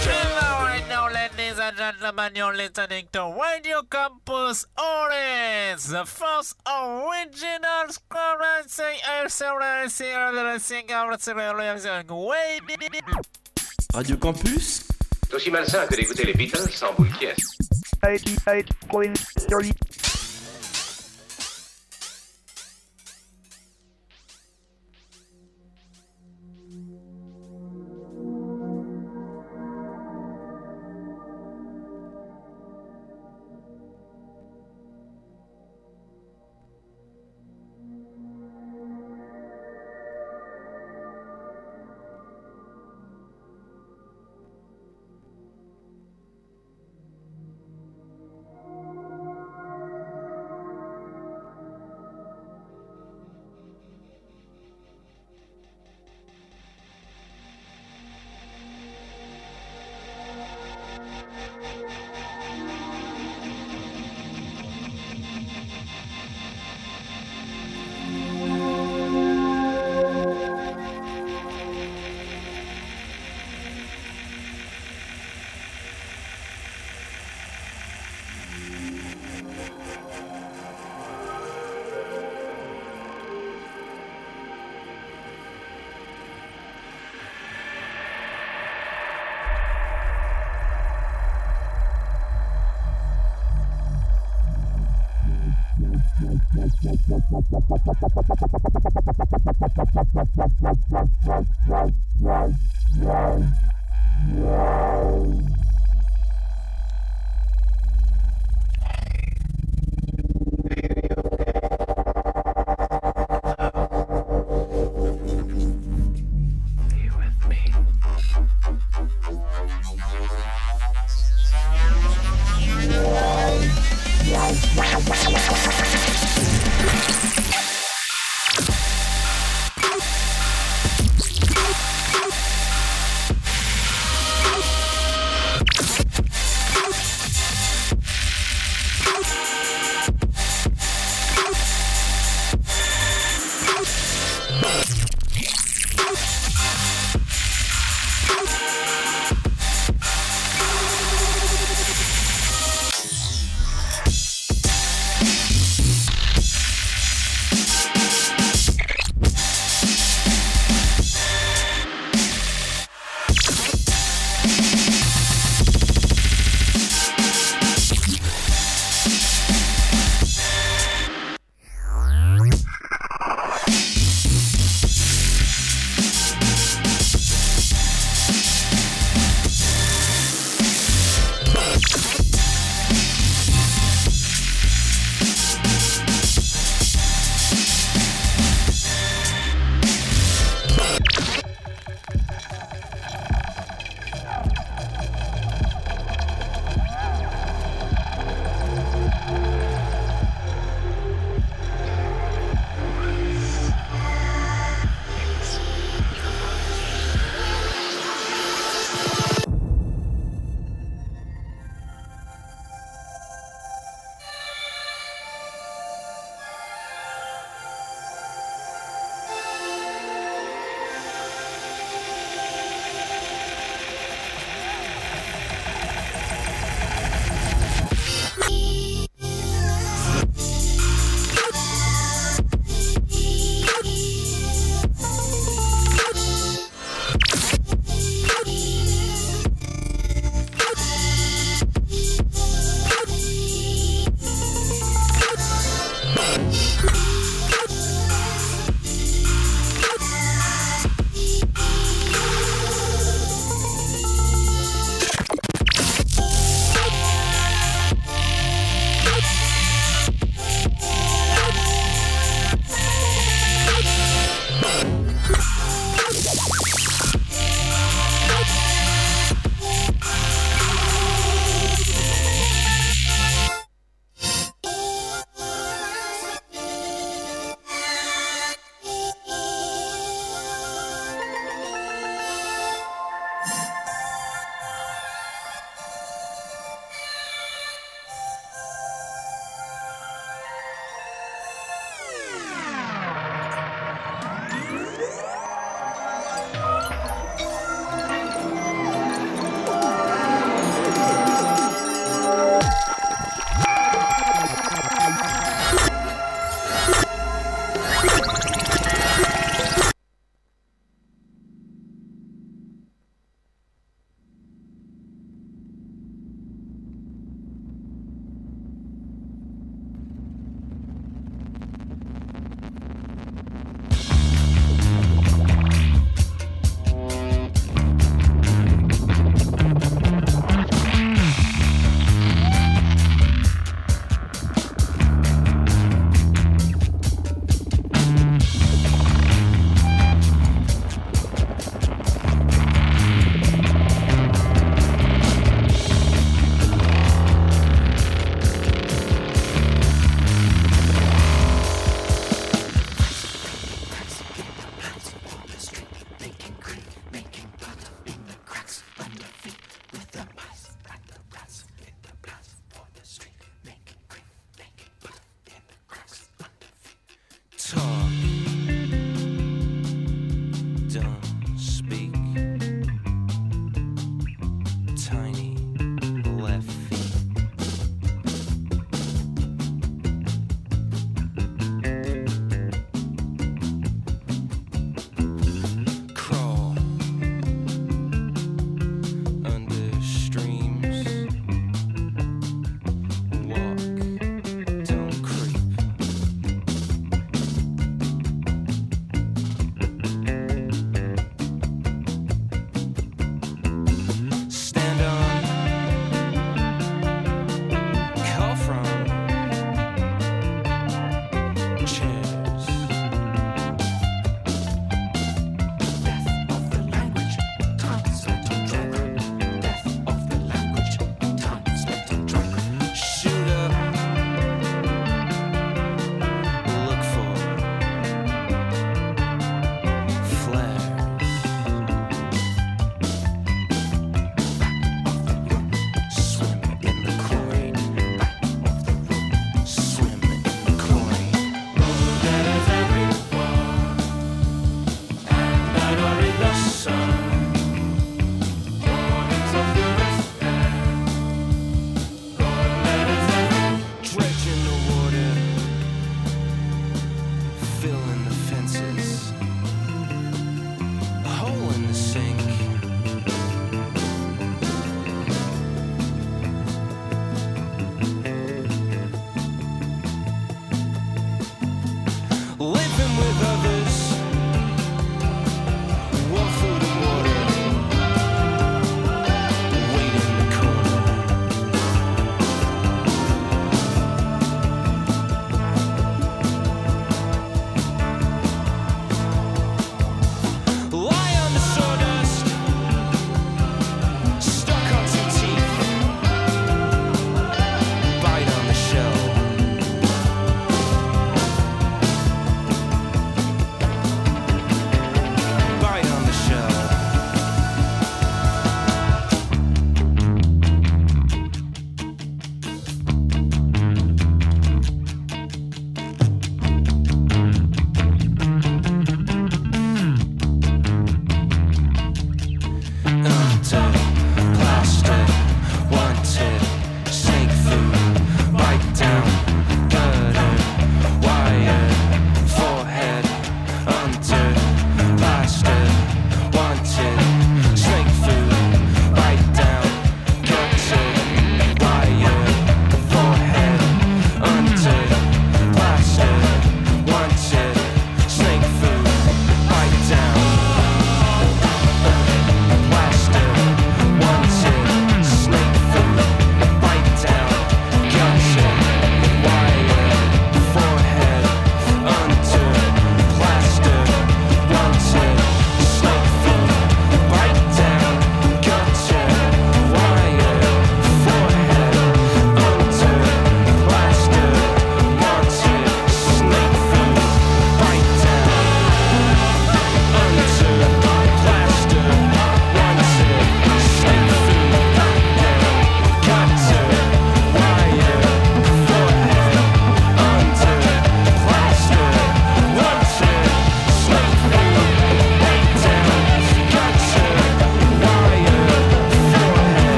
Hello, right now, ladies and gentlemen, you're listening to Radio Campus Orange, the first original Radio Campus? C'est aussi malsain que d'écouter les Beatles sans boule qui 88.3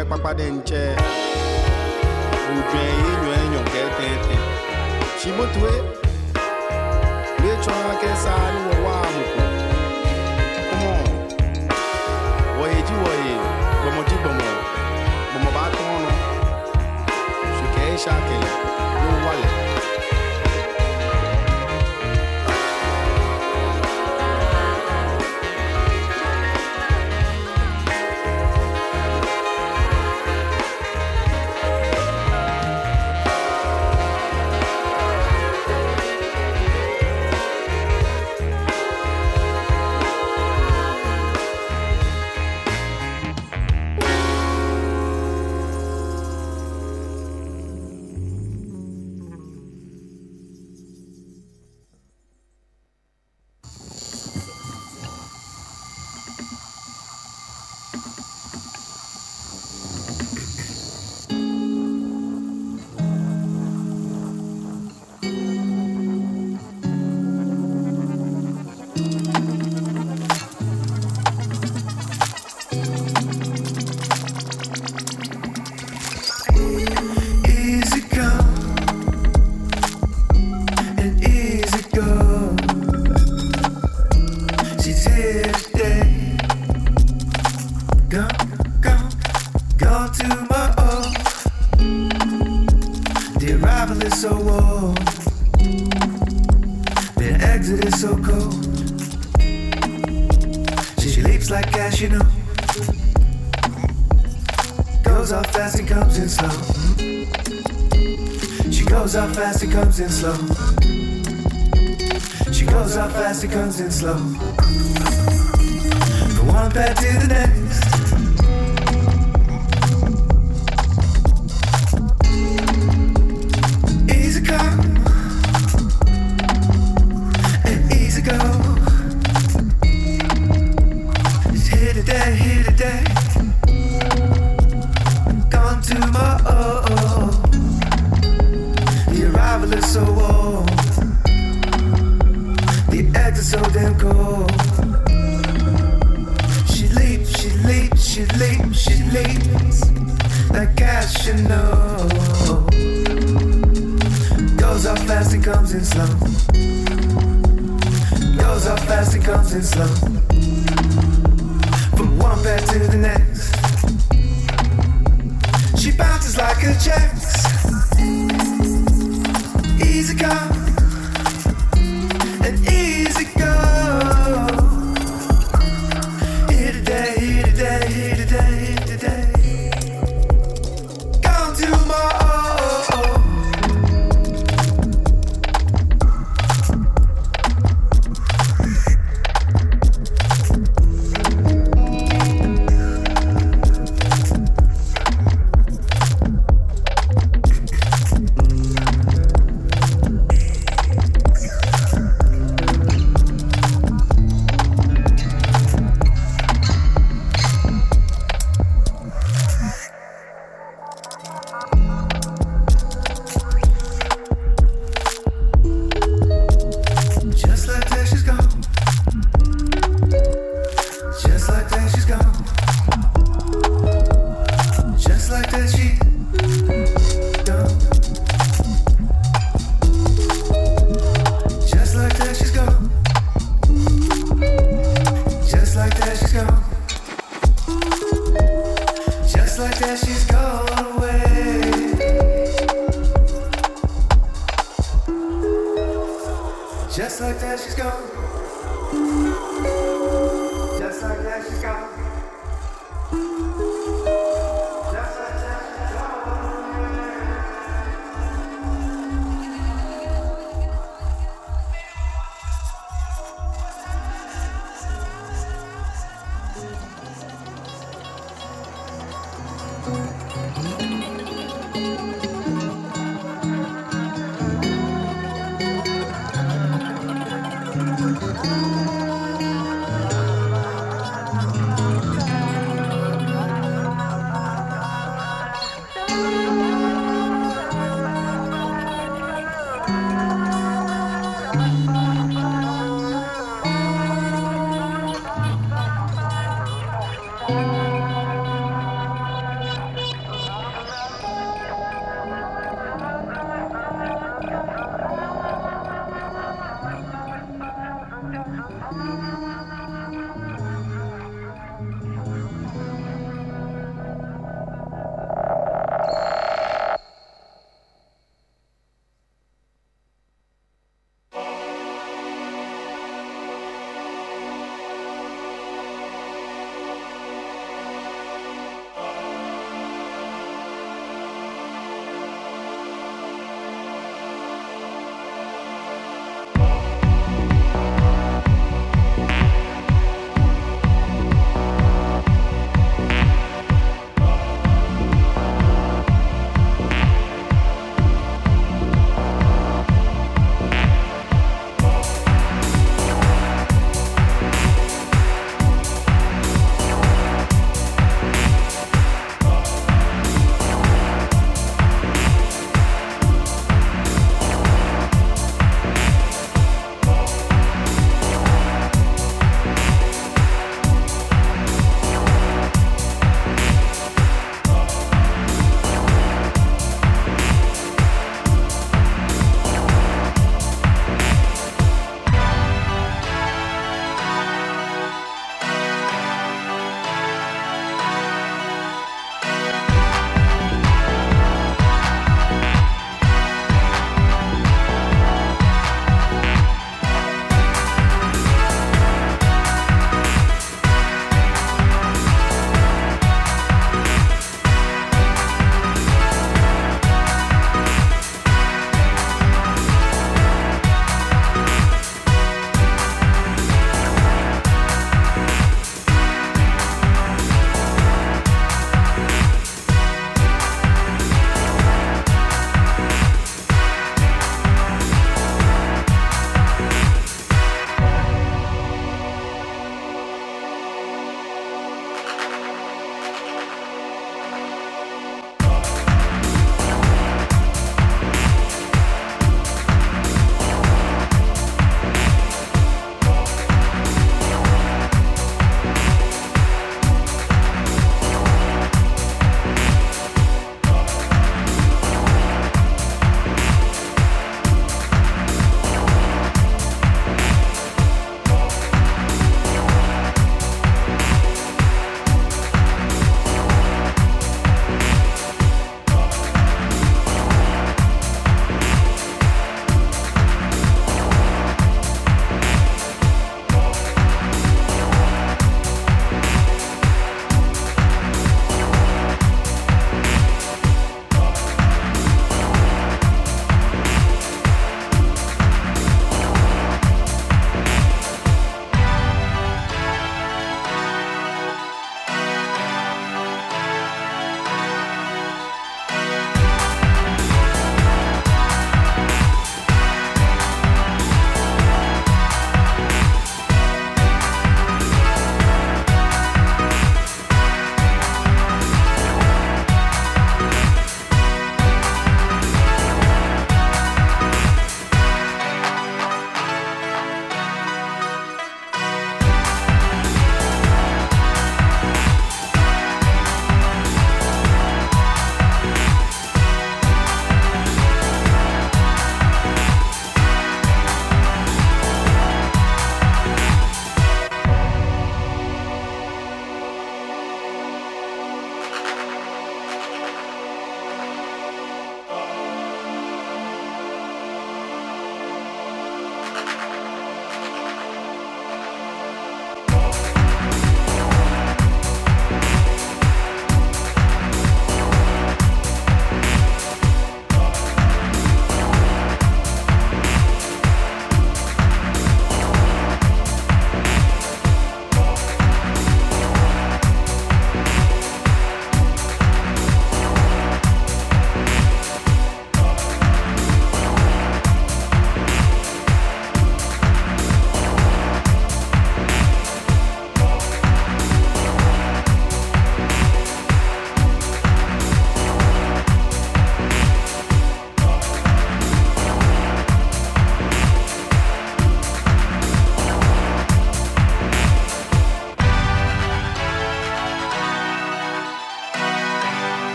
mwen kpakpa de nche. Ou dwen yi Michael Jackson. Easy come.